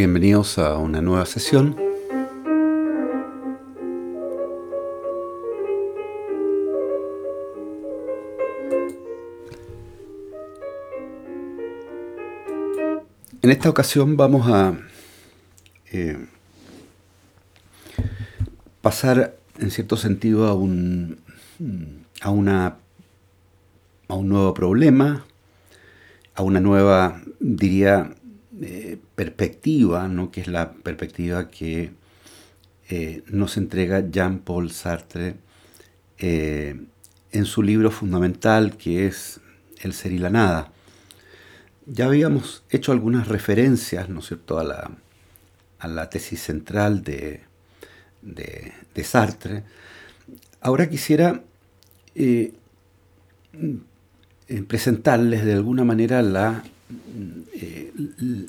bienvenidos a una nueva sesión. En esta ocasión vamos a eh, pasar en cierto sentido a un, a, una, a un nuevo problema, a una nueva, diría, perspectiva, ¿no? que es la perspectiva que eh, nos entrega Jean-Paul Sartre eh, en su libro fundamental que es El ser y la nada. Ya habíamos hecho algunas referencias, ¿no es cierto?, a la, a la tesis central de, de, Sartre. Ahora quisiera presentarles de alguna manera la eh,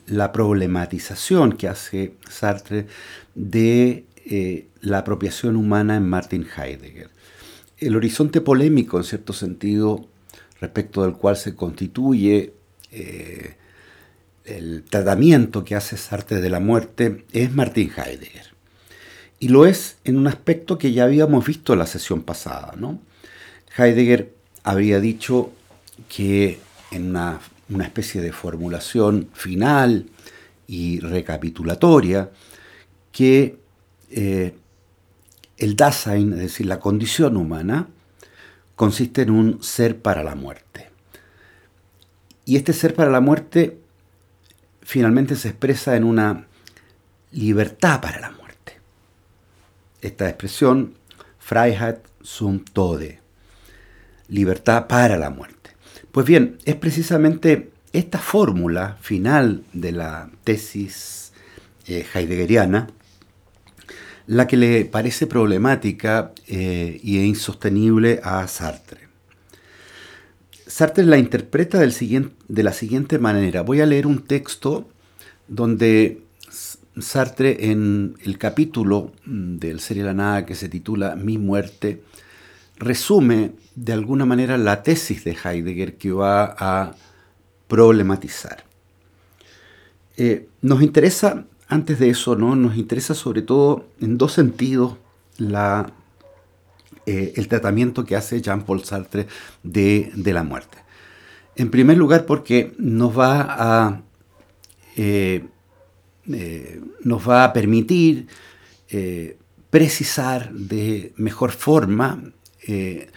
la problematización que hace Sartre de eh, la apropiación humana en Martin Heidegger. El horizonte polémico, en cierto sentido, respecto del cual se constituye eh, el tratamiento que hace Sartre de la muerte, es Martin Heidegger. Y lo es en un aspecto que ya habíamos visto en la sesión pasada. ¿no? Heidegger habría dicho que en una una especie de formulación final y recapitulatoria que eh, el Dasein, es decir, la condición humana, consiste en un ser para la muerte. Y este ser para la muerte finalmente se expresa en una libertad para la muerte. Esta expresión, Freiheit zum Tode, libertad para la muerte. Pues bien, es precisamente esta fórmula final de la tesis eh, heideggeriana la que le parece problemática e insostenible a Sartre. Sartre la interpreta de la siguiente manera. Voy a leer un texto donde Sartre en el capítulo del Serie la Nada que se titula Mi muerte, resume de alguna manera la tesis de Heidegger que va a problematizar. Eh, nos interesa, antes de eso, ¿no? nos interesa sobre todo en dos sentidos la, eh, el tratamiento que hace Jean-Paul Sartre de, la muerte. En primer lugar, porque nos va a, eh, nos va a permitir precisar de mejor forma eh,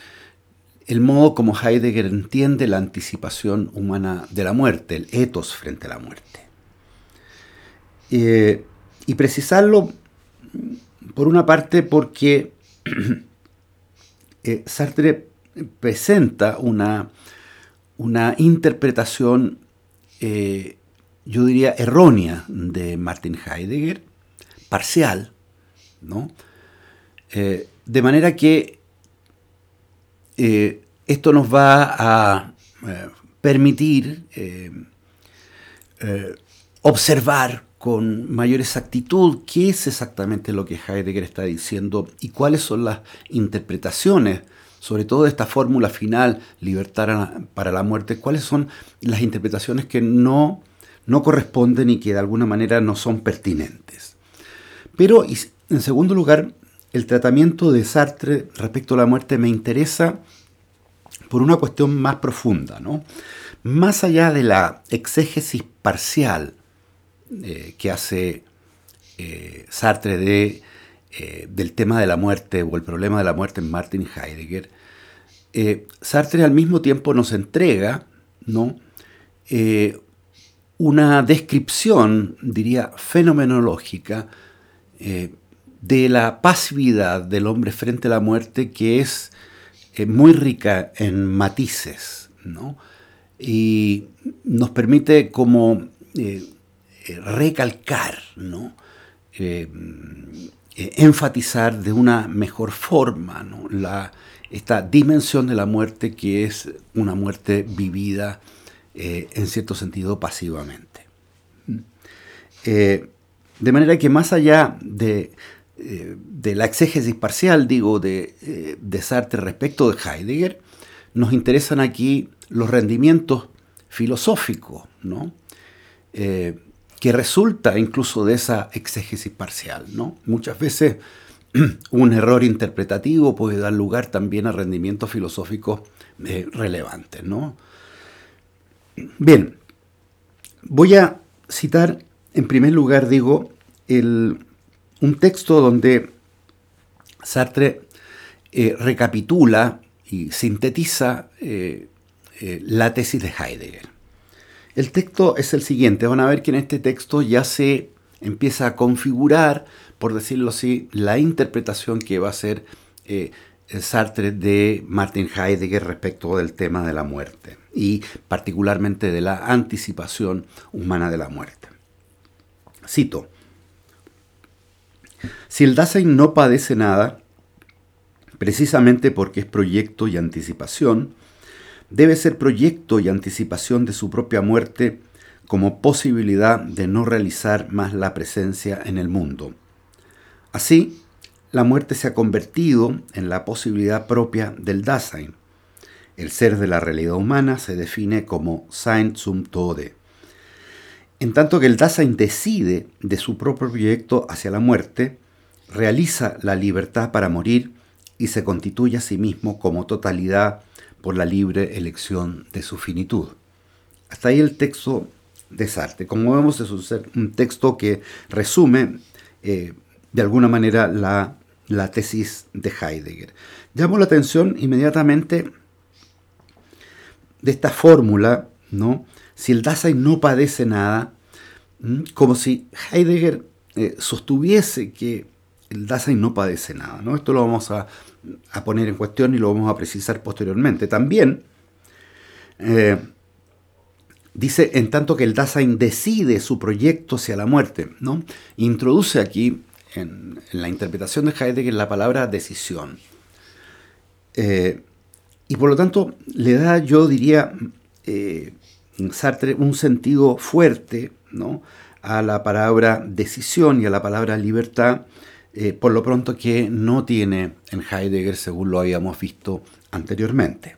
el modo como Heidegger entiende la anticipación humana de la muerte, el ethos frente a la muerte. Eh, y precisarlo, por una parte, porque eh, Sartre presenta una, una interpretación, yo diría, errónea de Martin Heidegger, parcial, ¿no? de manera que eh, esto nos va a eh, permitir eh, observar con mayor exactitud qué es exactamente lo que Heidegger está diciendo y cuáles son las interpretaciones, sobre todo de esta fórmula final, libertad para la muerte, cuáles son las interpretaciones que no, no corresponden y que de alguna manera no son pertinentes. Pero, en segundo lugar, el tratamiento de Sartre respecto a la muerte me interesa por una cuestión más profunda, ¿no? Más allá de la exégesis parcial eh, que hace eh, Sartre eh, del tema de la muerte o el problema de la muerte en Martin Heidegger, Sartre al mismo tiempo nos entrega ¿no? una descripción, diría, fenomenológica de la pasividad del hombre frente a la muerte que es eh, muy rica en matices, ¿no? Y nos permite como eh, eh, recalcar, ¿no? enfatizar de una mejor forma ¿no? la, esta dimensión de la muerte que es una muerte vivida en cierto sentido pasivamente. de manera que más allá de eh, de la exégesis parcial, digo, de, de, Sartre respecto de Heidegger, nos interesan aquí los rendimientos filosóficos, ¿no? Eh, que resulta incluso de esa exégesis parcial. ¿no? Muchas veces un error interpretativo puede dar lugar también a rendimientos filosóficos eh, relevantes. ¿no? Bien, voy a citar en primer lugar, digo, un texto donde Sartre eh, recapitula y sintetiza eh, la tesis de Heidegger. El texto es el siguiente. Van a ver que en este texto ya se empieza a configurar, por decirlo así, la interpretación que va a hacer eh, Sartre de Martin Heidegger respecto del tema de la muerte y particularmente de la anticipación humana de la muerte. Cito, si el Dasein no padece nada, precisamente porque es proyecto y anticipación, debe ser proyecto y anticipación de su propia muerte como posibilidad de no realizar más la presencia en el mundo. Así, la muerte se ha convertido en la posibilidad propia del Dasein. El ser de la realidad humana se define como Sein zum Tode. En tanto que el Dasein decide de su propio proyecto hacia la muerte, realiza la libertad para morir y se constituye a sí mismo como totalidad por la libre elección de su finitud. Hasta ahí el texto de Sartre. Como vemos, es un texto que resume eh, de alguna manera la, la, tesis de Heidegger. Llamo la atención inmediatamente de esta fórmula, ¿no? Si el Dasein no padece nada, como si Heidegger eh, sostuviese que el Dasein no padece nada. ¿no? Esto lo vamos a a poner en cuestión y lo vamos a precisar posteriormente. También eh, dice, en tanto que el Dasein decide su proyecto hacia la muerte, ¿no? introduce aquí en, la interpretación de Heidegger la palabra decisión. Eh, y por lo tanto le da, yo diría, Sartre un sentido fuerte ¿no? a la palabra decisión y a la palabra libertad eh, por lo pronto que no tiene en Heidegger según lo habíamos visto anteriormente.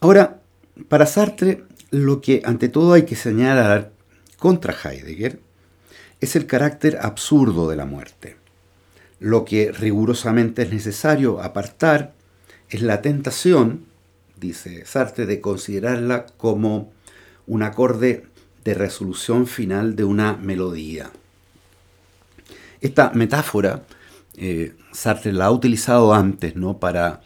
Ahora, para Sartre, lo que ante todo hay que señalar contra Heidegger es el carácter absurdo de la muerte. Lo que rigurosamente es necesario apartar es la tentación, dice Sartre, de considerarla como un acorde de resolución final de una melodía. Esta metáfora eh, Sartre la ha utilizado antes ¿no? para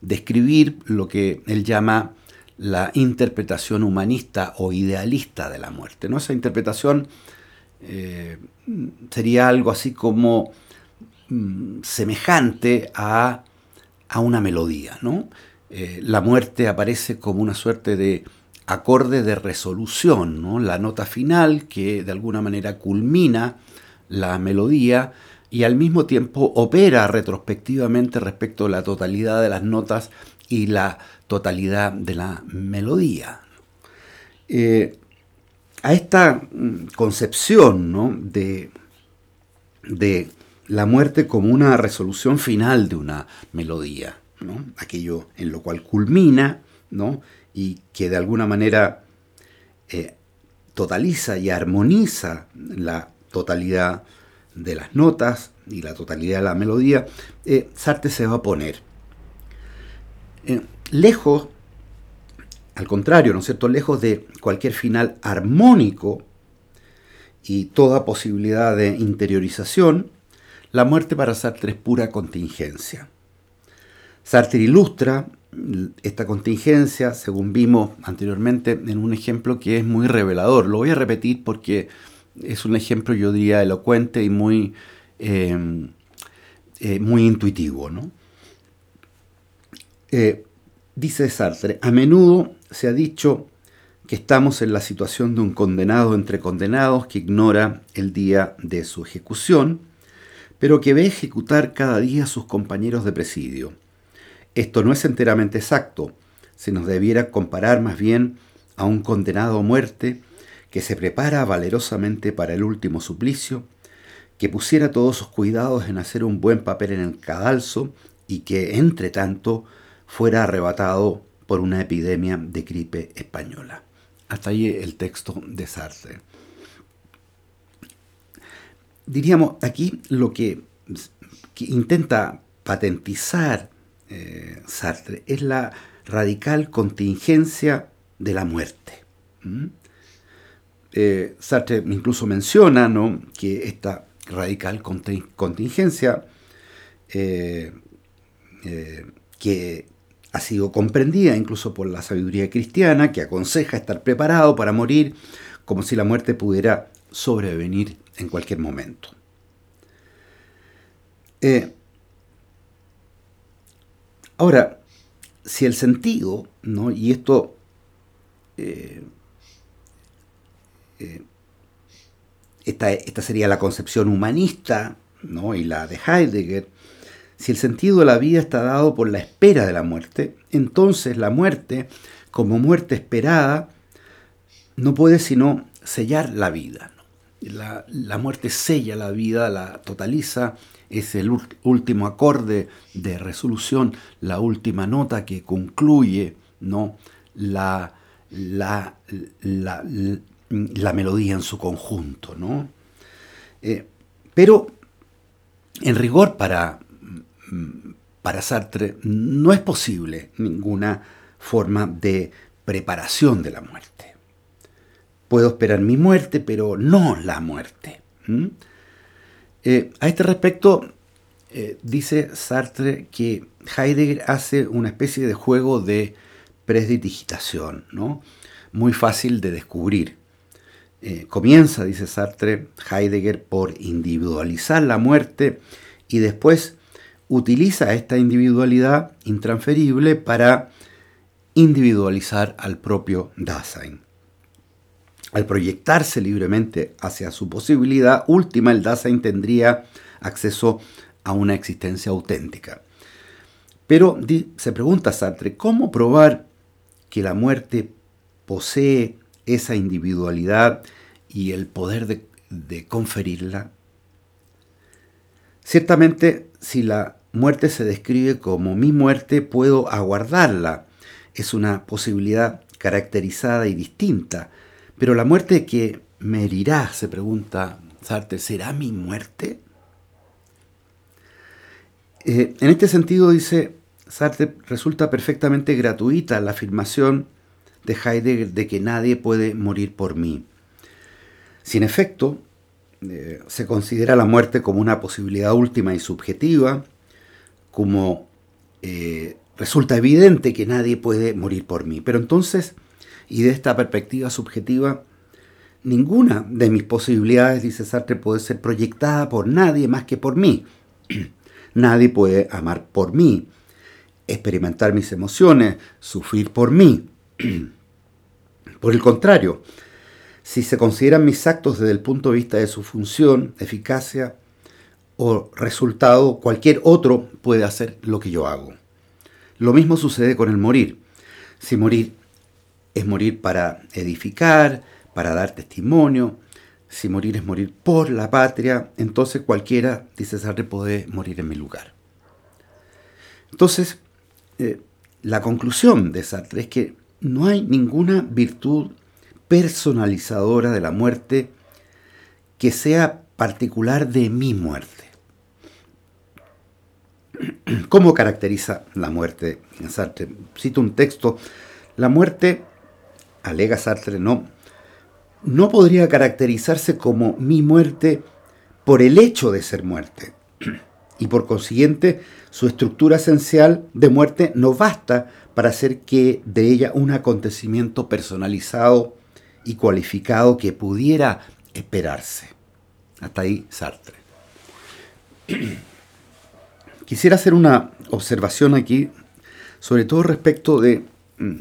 describir lo que él llama la interpretación humanista o idealista de la muerte. ¿no? Esa interpretación eh, sería algo así como mm, semejante a, una melodía. ¿no? Eh, la muerte aparece como una suerte de acorde de resolución, la nota final que de alguna manera culmina la melodía y al mismo tiempo opera retrospectivamente respecto a la totalidad de las notas y la totalidad de la melodía. Eh, a esta mm, concepción de, la muerte como una resolución final de una melodía, aquello en lo cual culmina ¿no? y que de alguna manera eh, totaliza y armoniza la totalidad de las notas y la totalidad de la melodía, eh, Sartre se va a poner. Eh, lejos, al contrario, ¿no es cierto? Lejos de cualquier final armónico y toda posibilidad de interiorización, la muerte para Sartre es pura contingencia. Sartre ilustra esta contingencia, según vimos anteriormente, en un ejemplo que es muy revelador. Lo voy a repetir porque es un ejemplo, yo diría, elocuente y muy, em, eh, muy intuitivo. Eh, dice Sartre, a menudo se ha dicho que estamos en la situación de un condenado entre condenados que ignora el día de su ejecución, pero que ve ejecutar cada día a sus compañeros de presidio. Esto no es enteramente exacto, se nos debiera comparar más bien a un condenado a muerte que se prepara valerosamente para el último suplicio, que pusiera todos sus cuidados en hacer un buen papel en el cadalso y que, entre tanto, fuera arrebatado por una epidemia de gripe española. Hasta ahí el texto de Sartre. Diríamos, aquí lo que, intenta patentizar eh, Sartre es la radical contingencia de la muerte. Eh, Sartre incluso menciona ¿no? que esta radical contingencia eh, que ha sido comprendida incluso por la sabiduría cristiana, que aconseja estar preparado para morir como si la muerte pudiera sobrevenir en cualquier momento. Ahora, si el sentido, ¿no? y esto eh, eh, esta, esta, sería la concepción humanista ¿no? y la de Heidegger, si el sentido de la vida está dado por la espera de la muerte, entonces la muerte, como muerte esperada, no puede sino sellar la vida. La, muerte sella la vida, la totaliza, es el último acorde de resolución, la última nota que concluye ¿no? la, la, la, melodía en su conjunto. ¿no? Eh, pero, en rigor, para, para Sartre no es posible ninguna forma de preparación de la muerte. Puedo esperar mi muerte, pero no la muerte. Eh, a este respecto, eh, dice Sartre que Heidegger hace una especie de juego de presdigitación, ¿no? muy fácil de descubrir. Eh, comienza, dice Sartre, Heidegger por individualizar la muerte y después utiliza esta individualidad intransferible para individualizar al propio Dasein. Al proyectarse libremente hacia su posibilidad última, el Dasein tendría acceso a una existencia auténtica. Pero se pregunta Sartre, ¿cómo probar que la muerte posee esa individualidad y el poder de, de conferirla? Ciertamente, si la muerte se describe como mi muerte, puedo aguardarla. Es una posibilidad caracterizada y distinta. Pero la muerte que me herirá, se pregunta Sartre, ¿será mi muerte? Eh, en este sentido, dice Sartre, resulta perfectamente gratuita la afirmación de Heidegger de que nadie puede morir por mí. Sin efecto, eh, se considera la muerte como una posibilidad última y subjetiva, como eh, resulta evidente que nadie puede morir por mí. Pero entonces, y de esta perspectiva subjetiva, ninguna de mis posibilidades, dice Sartre, puede ser proyectada por nadie más que por mí. nadie puede amar por mí, experimentar mis emociones, sufrir por mí. por el contrario, si se consideran mis actos desde el punto de vista de su función, eficacia o resultado, cualquier otro puede hacer lo que yo hago. Lo mismo sucede con el morir. Si morir es morir para edificar, para dar testimonio, si morir es morir por la patria, entonces cualquiera, dice Sartre, puede morir en mi lugar. Entonces, eh, la conclusión de Sartre es que no hay ninguna virtud personalizadora de la muerte que sea particular de mi muerte. ¿Cómo caracteriza la muerte Sartre? Cito un texto. La muerte, alega Sartre, no, no podría caracterizarse como mi muerte por el hecho de ser muerte. Y por consiguiente, su estructura esencial de muerte no basta para hacer que de ella un acontecimiento personalizado y cualificado que pudiera esperarse. Hasta ahí Sartre. Quisiera hacer una observación aquí, sobre todo respecto de,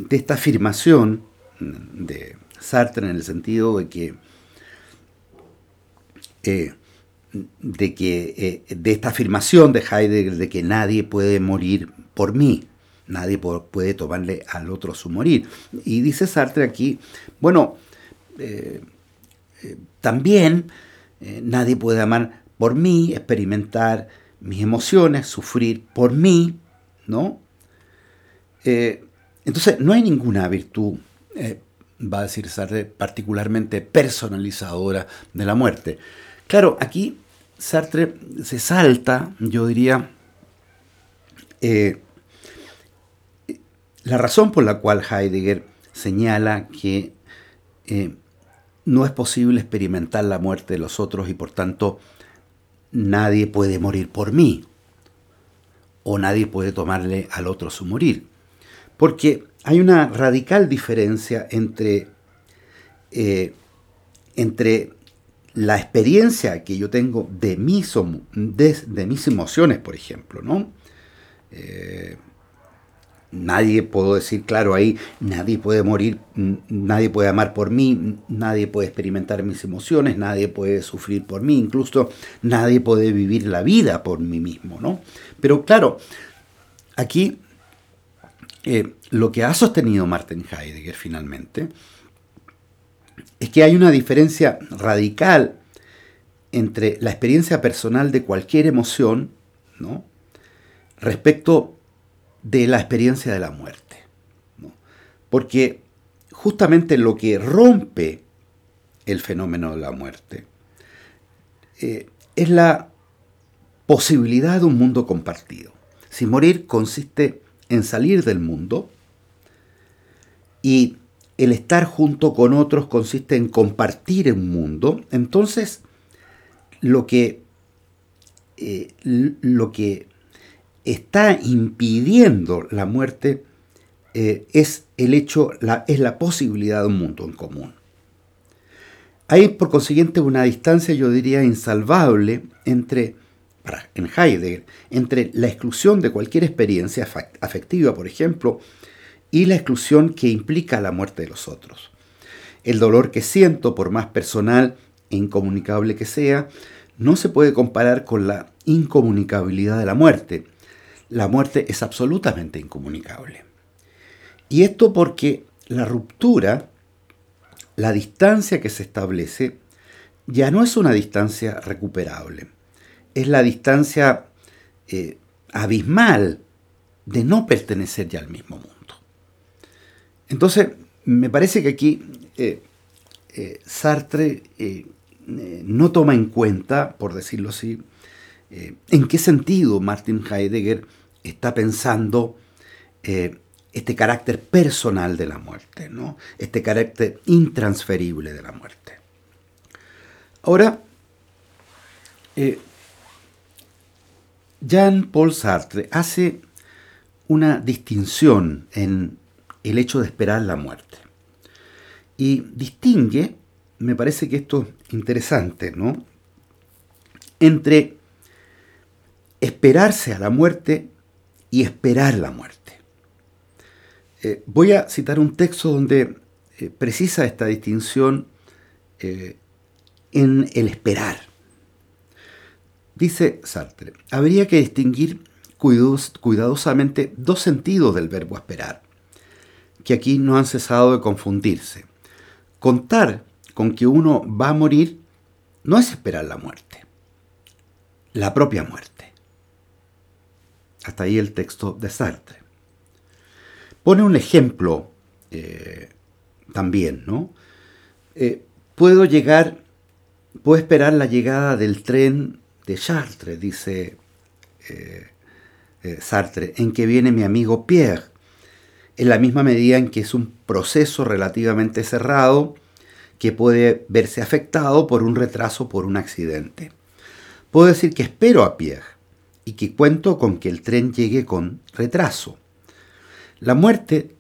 esta afirmación de Sartre en el sentido de que, eh, de, que eh, de esta afirmación de Heidegger de que nadie puede morir por mí, nadie puede tomarle al otro su morir. Y dice Sartre aquí, bueno, eh, también nadie puede amar por mí, experimentar mis emociones, sufrir por mí, ¿no? entonces, no hay ninguna virtud va a decir Sartre, particularmente personalizadora de la muerte. Claro, aquí Sartre se salta, yo diría, eh, la razón por la cual Heidegger señala que eh, no es posible experimentar la muerte de los otros y por tanto nadie puede morir por mí o nadie puede tomarle al otro su morir. Porque hay una radical diferencia entre, eh, entre la experiencia que yo tengo de mis, de, mis emociones, por ejemplo, ¿no? Eh, nadie puedo decir, claro, ahí nadie puede morir, nadie puede amar por mí, nadie puede experimentar mis emociones, nadie puede sufrir por mí, incluso nadie puede vivir la vida por mí mismo, ¿no? Pero claro, aquí eh, lo que ha sostenido Martin Heidegger finalmente es que hay una diferencia radical entre la experiencia personal de cualquier emoción respecto de la experiencia de la muerte. Porque justamente lo que rompe el fenómeno de la muerte eh, es la posibilidad de un mundo compartido. Si morir consiste en salir del mundo y el estar junto con otros consiste en compartir un mundo, entonces lo que, eh, lo que está impidiendo la muerte eh, es el hecho, la, es la posibilidad de un mundo en común. Hay por consiguiente una distancia, yo diría, insalvable entre, en Heidegger, entre la exclusión de cualquier experiencia afectiva, por ejemplo, y la exclusión que implica la muerte de los otros. El dolor que siento, por más personal e incomunicable que sea, no se puede comparar con la incomunicabilidad de la muerte. La muerte es absolutamente incomunicable. Y esto porque la ruptura, la distancia que se establece, ya no es una distancia recuperable. Es la distancia eh, abismal de no pertenecer ya al mismo mundo. Entonces, me parece que aquí eh, eh, Sartre no toma en cuenta, por decirlo así, en qué sentido Martin Heidegger está pensando este carácter personal de la muerte, ¿no? este carácter intransferible de la muerte. Ahora, Jean-Paul Sartre hace una distinción en el hecho de esperar la muerte. Y distingue, me parece que esto es interesante, ¿no? Entre esperarse a la muerte y esperar la muerte. Eh, voy a citar un texto donde eh, precisa esta distinción eh, en el esperar. Dice Sartre, habría que distinguir cuidadosamente dos sentidos del verbo esperar que aquí no han cesado de confundirse. Contar con que uno va a morir no es esperar la muerte, la propia muerte. Hasta ahí el texto de Sartre. Pone un ejemplo eh, también, ¿no? Eh, puedo llegar, puedo esperar la llegada del tren de Chartres, dice eh, Sartre, en que viene mi amigo Pierre en la misma medida en que es un proceso relativamente cerrado que puede verse afectado por un retraso por un accidente. Puedo decir que espero a Pierre y que cuento con que el tren llegue con retraso. La muerte,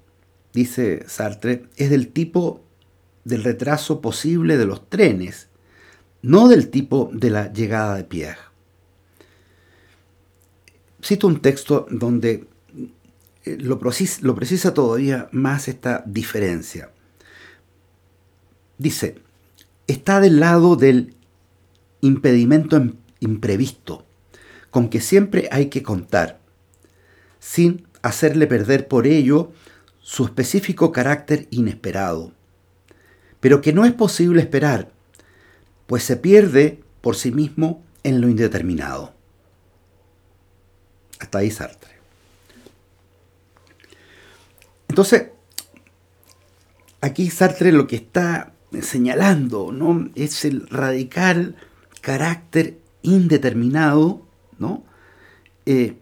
dice Sartre, es del tipo del retraso posible de los trenes, no del tipo de la llegada de Pierre. Cito un texto donde eh, lo, precisa, todavía más esta diferencia. Dice, está del lado del impedimento imprevisto, con que siempre hay que contar, sin hacerle perder por ello su específico carácter inesperado, pero que no es posible esperar, pues se pierde por sí mismo en lo indeterminado. Hasta ahí Sartre. Entonces, aquí Sartre lo que está señalando ¿no? es el radical carácter indeterminado ¿no? Eh,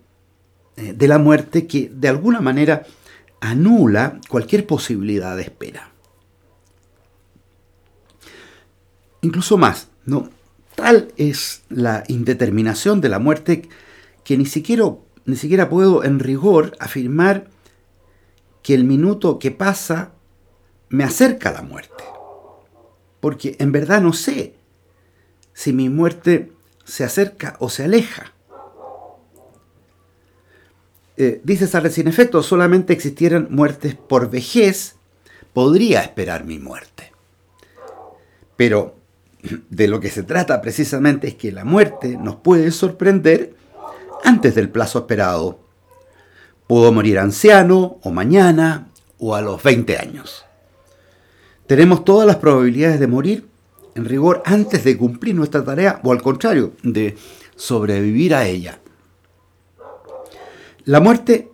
eh, de la muerte que de alguna manera anula cualquier posibilidad de espera. Incluso más, ¿no? Tal es la indeterminación de la muerte que ni siquiera, ni siquiera puedo en rigor afirmar que el minuto que pasa me acerca a la muerte. Porque en verdad no sé si mi muerte se acerca o se aleja. Eh, dice Sartre, sin efecto solamente existieran muertes por vejez, podría esperar mi muerte. Pero de lo que se trata precisamente es que la muerte nos puede sorprender antes del plazo esperado. Puedo morir anciano o mañana o a los 20 años. Tenemos todas las probabilidades de morir en rigor antes de cumplir nuestra tarea o al contrario, de sobrevivir a ella. La muerte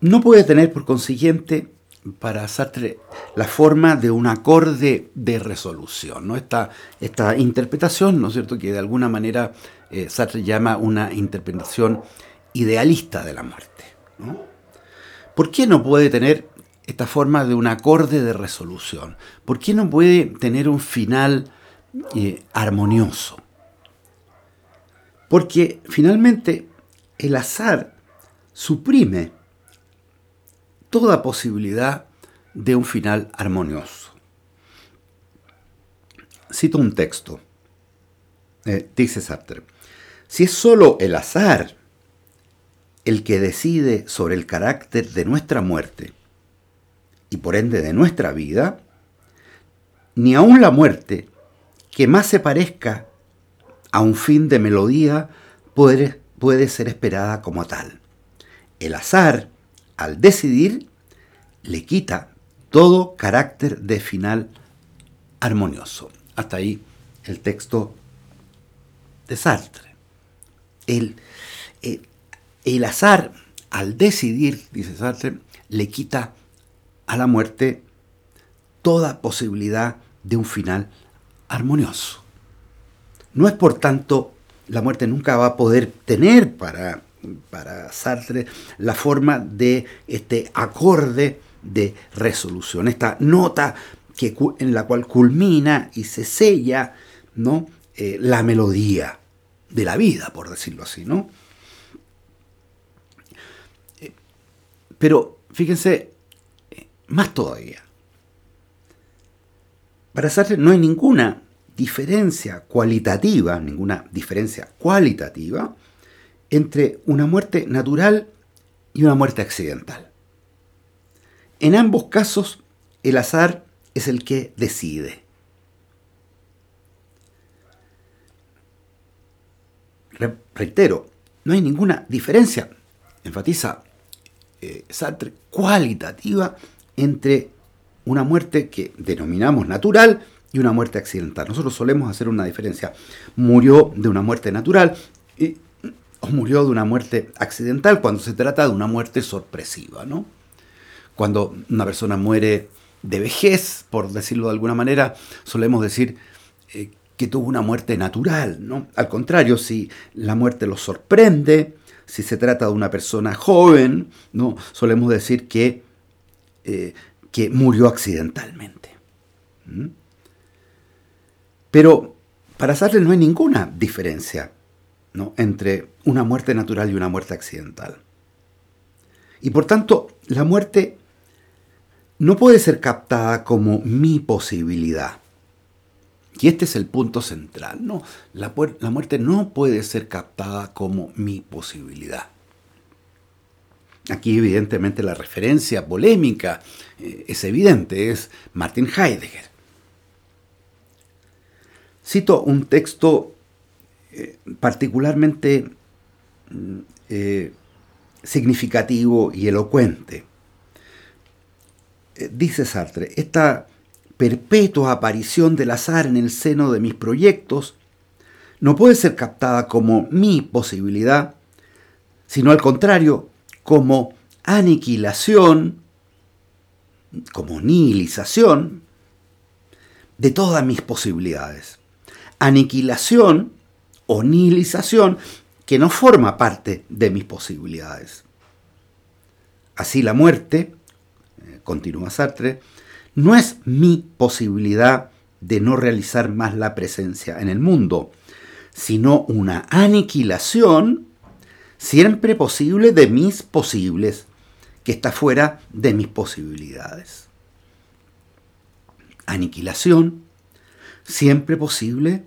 no puede tener por consiguiente para Sartre la forma de un acorde de resolución. ¿no? Esta, esta interpretación, ¿no es cierto?, que de alguna manera eh, Sartre llama una interpretación idealista de la muerte. ¿Por qué no puede tener esta forma de un acorde de resolución? ¿Por qué no puede tener un final eh, armonioso? Porque finalmente el azar suprime toda posibilidad de un final armonioso. Cito un texto. Eh, dice Sartre, si es solo el azar el que decide sobre el carácter de nuestra muerte y por ende de nuestra vida, ni aun la muerte, que más se parezca a un fin de melodía, puede, puede ser esperada como tal. El azar al decidir, le quita todo carácter de final armonioso. Hasta ahí el texto de Sartre. El, eh, el, azar, al decidir, dice Sartre, le quita a la muerte toda posibilidad de un final armonioso. No es por tanto, la muerte nunca va a poder tener para para Sartre la forma de este acorde de resolución, esta nota que, en la cual culmina y se sella ¿no? Eh, la melodía de la vida, por decirlo así. ¿no? Eh, pero fíjense, eh, más todavía. Para Sartre no hay ninguna diferencia cualitativa, ninguna diferencia cualitativa entre una muerte natural y una muerte accidental. En ambos casos, el azar es el que decide. reitero, no hay ninguna diferencia, enfatiza eh, Sartre, cualitativa entre una muerte que denominamos natural y una muerte accidental. Nosotros solemos hacer una diferencia. Murió de una muerte natural y murió de una muerte accidental cuando se trata de una muerte sorpresiva, ¿no? Cuando una persona muere de vejez, por decirlo de alguna manera, solemos decir eh, que tuvo una muerte natural, ¿no? Al contrario, si la muerte lo sorprende, si se trata de una persona joven, ¿no? Solemos decir que, eh, que murió accidentalmente. Pero para Sartre no hay ninguna diferencia entre una muerte natural y una muerte accidental. Y por tanto, la muerte no puede ser captada como mi posibilidad. Y este es el punto central. No, la, la muerte no puede ser captada como mi posibilidad. Aquí evidentemente la referencia polémica eh, es evidente, es Martin Heidegger. Cito un texto particularmente mm, eh, significativo y elocuente. Eh, dice Sartre, esta perpetua aparición del azar en el seno de mis proyectos no puede ser captada como mi posibilidad, sino al contrario, como aniquilación como nihilización de todas mis posibilidades. Aniquilación o nihilización que no forma parte de mis posibilidades. Así la muerte, eh, continúa Sartre, no es mi posibilidad de no realizar más la presencia en el mundo, sino una aniquilación siempre posible de mis posibles, que está fuera de mis posibilidades. Aniquilación siempre posible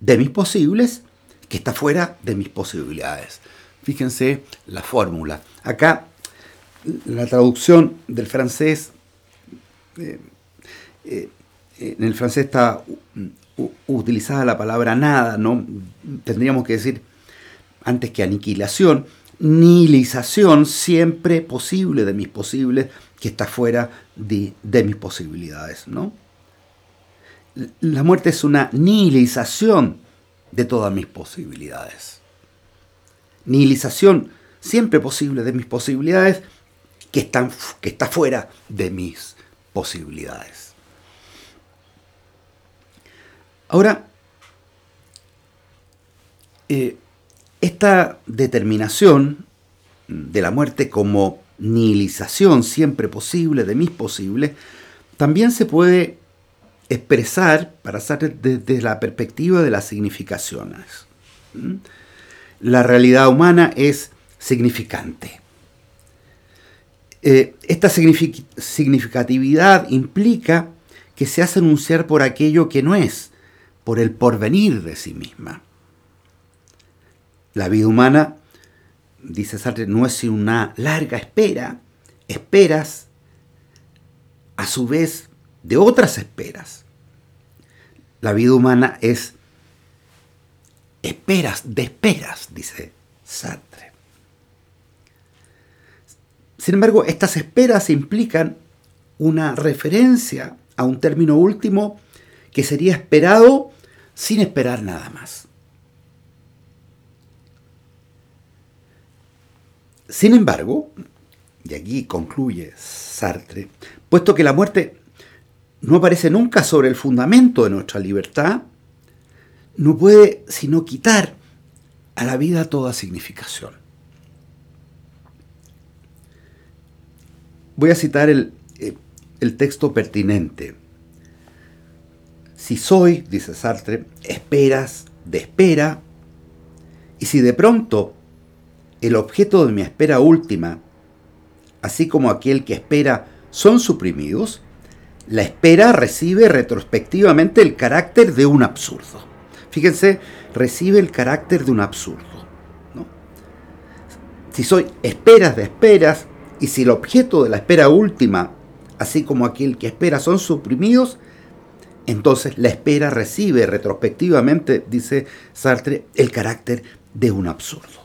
de mis posibles, que está fuera de mis posibilidades. Fíjense la fórmula. Acá la traducción del francés, eh, eh, en el francés está utilizada la palabra nada, ¿no? Tendríamos que decir, antes que aniquilación, nihilización siempre posible de mis posibles, que está fuera de, de mis posibilidades, ¿no? La muerte es una nihilización de todas mis posibilidades. Nihilización siempre posible de mis posibilidades, que, están, que está fuera de mis posibilidades. Ahora, eh, esta determinación de la muerte como nihilización siempre posible de mis posibles, también se puede expresar para hacer desde la perspectiva de las significaciones. La realidad humana es significante. Eh, esta significatividad implica que se hace anunciar por aquello que no es, por el porvenir de sí misma. La vida humana, dice Sartre, no es una larga espera, esperas a su vez de otras esperas. La vida humana es esperas de esperas, dice Sartre. Sin embargo, estas esperas implican una referencia a un término último que sería esperado sin esperar nada más. Sin embargo, y aquí concluye Sartre, puesto que la muerte no aparece nunca sobre el fundamento de nuestra libertad, no puede sino quitar a la vida toda significación. Voy a citar el, eh, el texto pertinente. Si soy, dice Sartre, esperas de espera, y si de pronto el objeto de mi espera última, así como aquel que espera, son suprimidos, la espera recibe retrospectivamente el carácter de un absurdo. Fíjense, recibe el carácter de un absurdo. Si soy esperas de esperas, y si el objeto de la espera última, así como aquel que espera, son suprimidos, entonces la espera recibe retrospectivamente, dice Sartre, el carácter de un absurdo.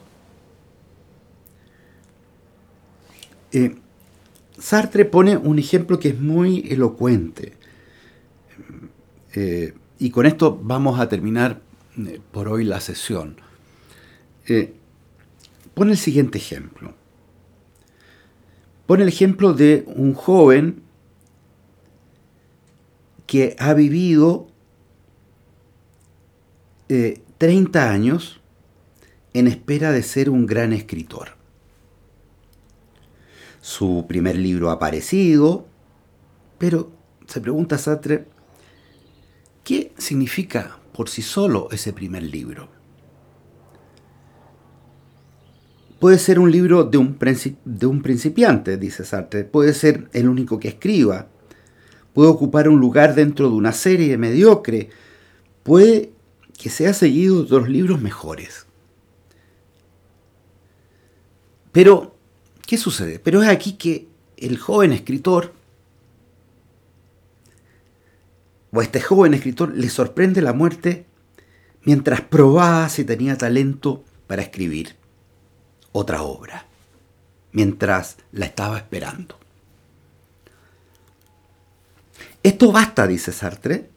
Eh, Sartre pone un ejemplo que es muy elocuente. Eh, y con esto vamos a terminar eh, por hoy la sesión. pone el siguiente ejemplo pone el ejemplo de un joven que ha vivido 30 eh, años en espera de ser un gran escritor. Su primer libro aparecido, pero se pregunta Sartre, ¿qué significa por sí solo ese primer libro? Puede ser un libro de un, de un principiante, dice Sartre, puede ser el único que escriba, puede ocupar un lugar dentro de una serie mediocre, puede que sea seguido de otros libros mejores. Pero, ¿qué sucede? Pero es aquí que el joven escritor, o este joven escritor, le sorprende la muerte mientras probaba si tenía talento para escribir otra obra, mientras la estaba esperando. Esto basta, dice Sartre,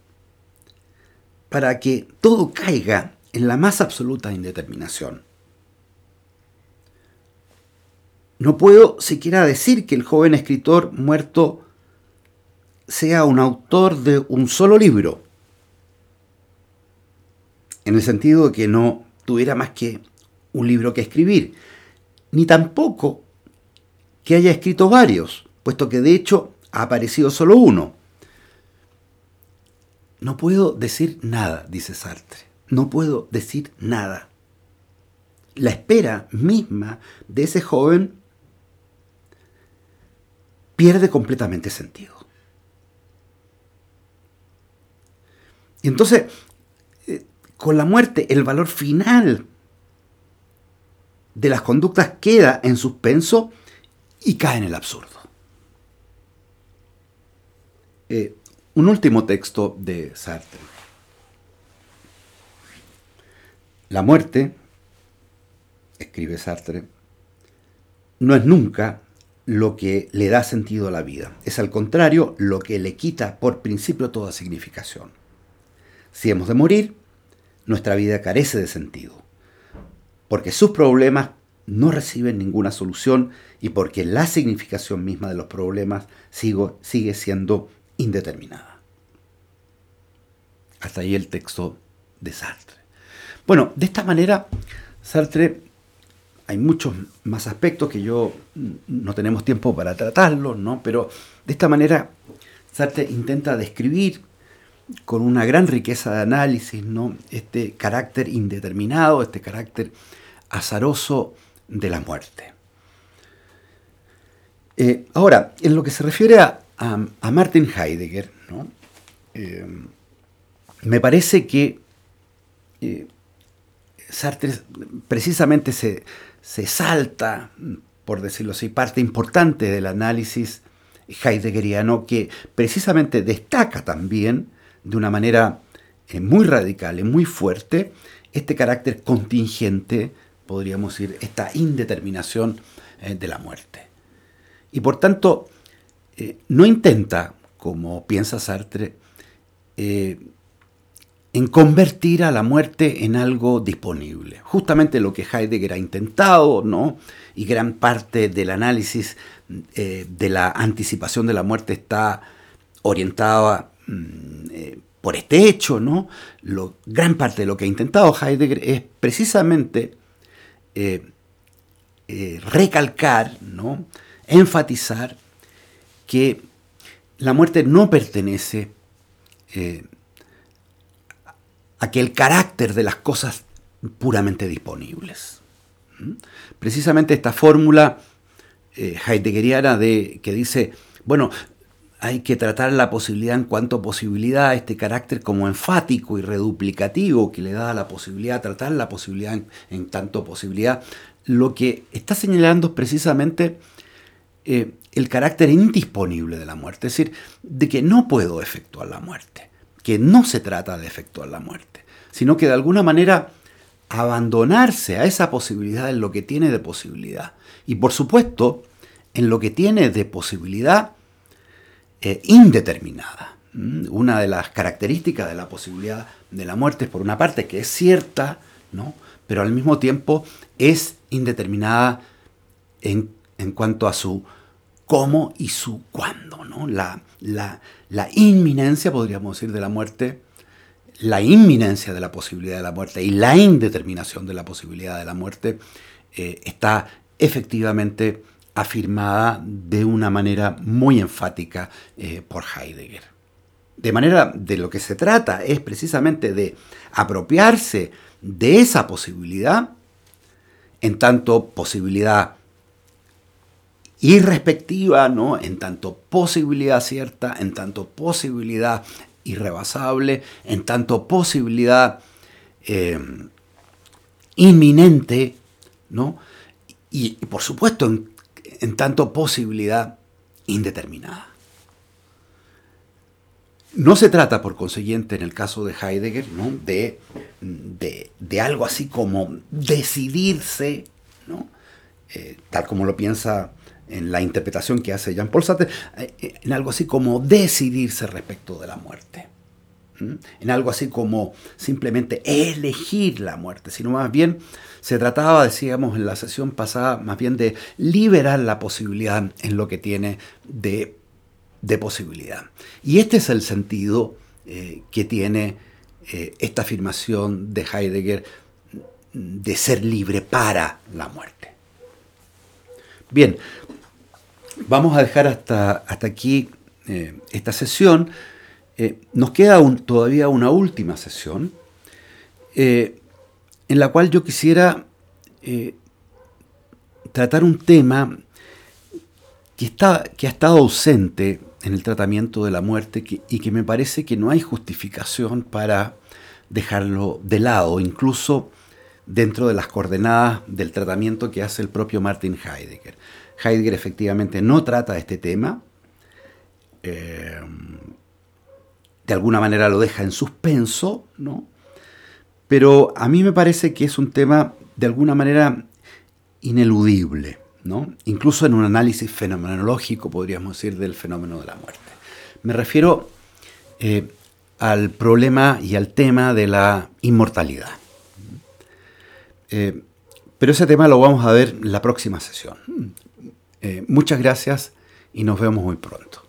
para que todo caiga en la más absoluta indeterminación. No puedo siquiera decir que el joven escritor muerto sea un autor de un solo libro, en el sentido de que no tuviera más que un libro que escribir, ni tampoco que haya escrito varios, puesto que de hecho ha aparecido solo uno. No puedo decir nada, dice Sartre, no puedo decir nada. La espera misma de ese joven pierde completamente sentido. Y entonces, eh, con la muerte, el valor final de las conductas queda en suspenso y cae en el absurdo. Eh, un último texto de Sartre. La muerte, escribe Sartre, no es nunca lo que le da sentido a la vida. Es al contrario lo que le quita por principio toda significación. Si hemos de morir, nuestra vida carece de sentido, porque sus problemas no reciben ninguna solución y porque la significación misma de los problemas sigue siendo indeterminada. Hasta ahí el texto de Sartre. Bueno, de esta manera, Sartre hay muchos más aspectos que yo no tenemos tiempo para tratarlos, ¿no? Pero de esta manera Sartre intenta describir con una gran riqueza de análisis, ¿no? Este carácter indeterminado, este carácter azaroso de la muerte. Eh, ahora, en lo que se refiere a, Martin Heidegger, ¿no? Eh, me parece que eh, Sartre precisamente se, se salta, por decirlo así, parte importante del análisis heideggeriano que precisamente destaca también de una manera eh, muy radical y muy fuerte este carácter contingente, podríamos decir, esta indeterminación eh, de la muerte. Y por tanto, eh, no intenta, como piensa Sartre, en convertir a la muerte en algo disponible. Justamente lo que Heidegger ha intentado, ¿no? Y gran parte del análisis eh, de la anticipación de la muerte está orientada mm, eh, por este hecho, ¿no? Gran parte de lo que ha intentado Heidegger es precisamente eh, recalcar, ¿no? enfatizar que la muerte no pertenece a que el carácter de las cosas puramente disponibles. ¿Mm? Precisamente esta fórmula eh, heideggeriana de, que dice, bueno, hay que tratar la posibilidad en cuanto posibilidad, este carácter como enfático y reduplicativo que le da la posibilidad, tratar la posibilidad en, tanto posibilidad, lo que está señalando es precisamente eh, el carácter indisponible de la muerte, es decir, de que no puedo efectuar la muerte que no se trata de efectuar la muerte, sino que de alguna manera abandonarse a esa posibilidad en lo que tiene de posibilidad. Y por supuesto, en lo que tiene de posibilidad eh, indeterminada. Mm, una de las características de la posibilidad de la muerte es, por una parte, que es cierta, ¿no? pero al mismo tiempo es indeterminada en, en cuanto a su cómo y su cuándo. ¿no? La, la, la inminencia, podríamos decir, de la muerte, la inminencia de la posibilidad de la muerte y la indeterminación de la posibilidad de la muerte eh, está efectivamente afirmada de una manera muy enfática eh, por Heidegger. De manera de lo que se trata es precisamente de apropiarse de esa posibilidad en tanto posibilidad irrespectiva, ¿no? En tanto posibilidad cierta, en tanto posibilidad irrebasable, en tanto posibilidad eh, inminente, ¿no? Y, por supuesto, en, tanto posibilidad indeterminada. No se trata, por consiguiente, en el caso de Heidegger, ¿no? de, de, algo así como decidirse, ¿no? Eh, tal como lo piensa en la interpretación que hace Jean-Paul Sartre, eh, eh, en algo así como decidirse respecto de la muerte. En algo así como simplemente elegir la muerte, sino más bien se trataba, decíamos en la sesión pasada, más bien de liberar la posibilidad en lo que tiene de de posibilidad. Y este es el sentido eh, que tiene esta afirmación de Heidegger de ser libre para la muerte. Bien, vamos a dejar hasta, hasta aquí eh, esta sesión. nos queda todavía una última sesión en la cual yo quisiera tratar un tema que, está, que ha estado ausente en el tratamiento de la muerte y que me parece que no hay justificación para dejarlo de lado, incluso dentro de las coordenadas del tratamiento que hace el propio Martin Heidegger. Heidegger efectivamente no trata este tema, eh, de alguna manera lo deja en suspenso, ¿no? pero a mí me parece que es un tema de alguna manera ineludible incluso en un análisis fenomenológico, podríamos decir, del fenómeno de la muerte. Me refiero eh, al problema y al tema de la inmortalidad. Eh, pero ese tema lo vamos a ver en la próxima sesión. Eh, muchas gracias y nos vemos muy pronto.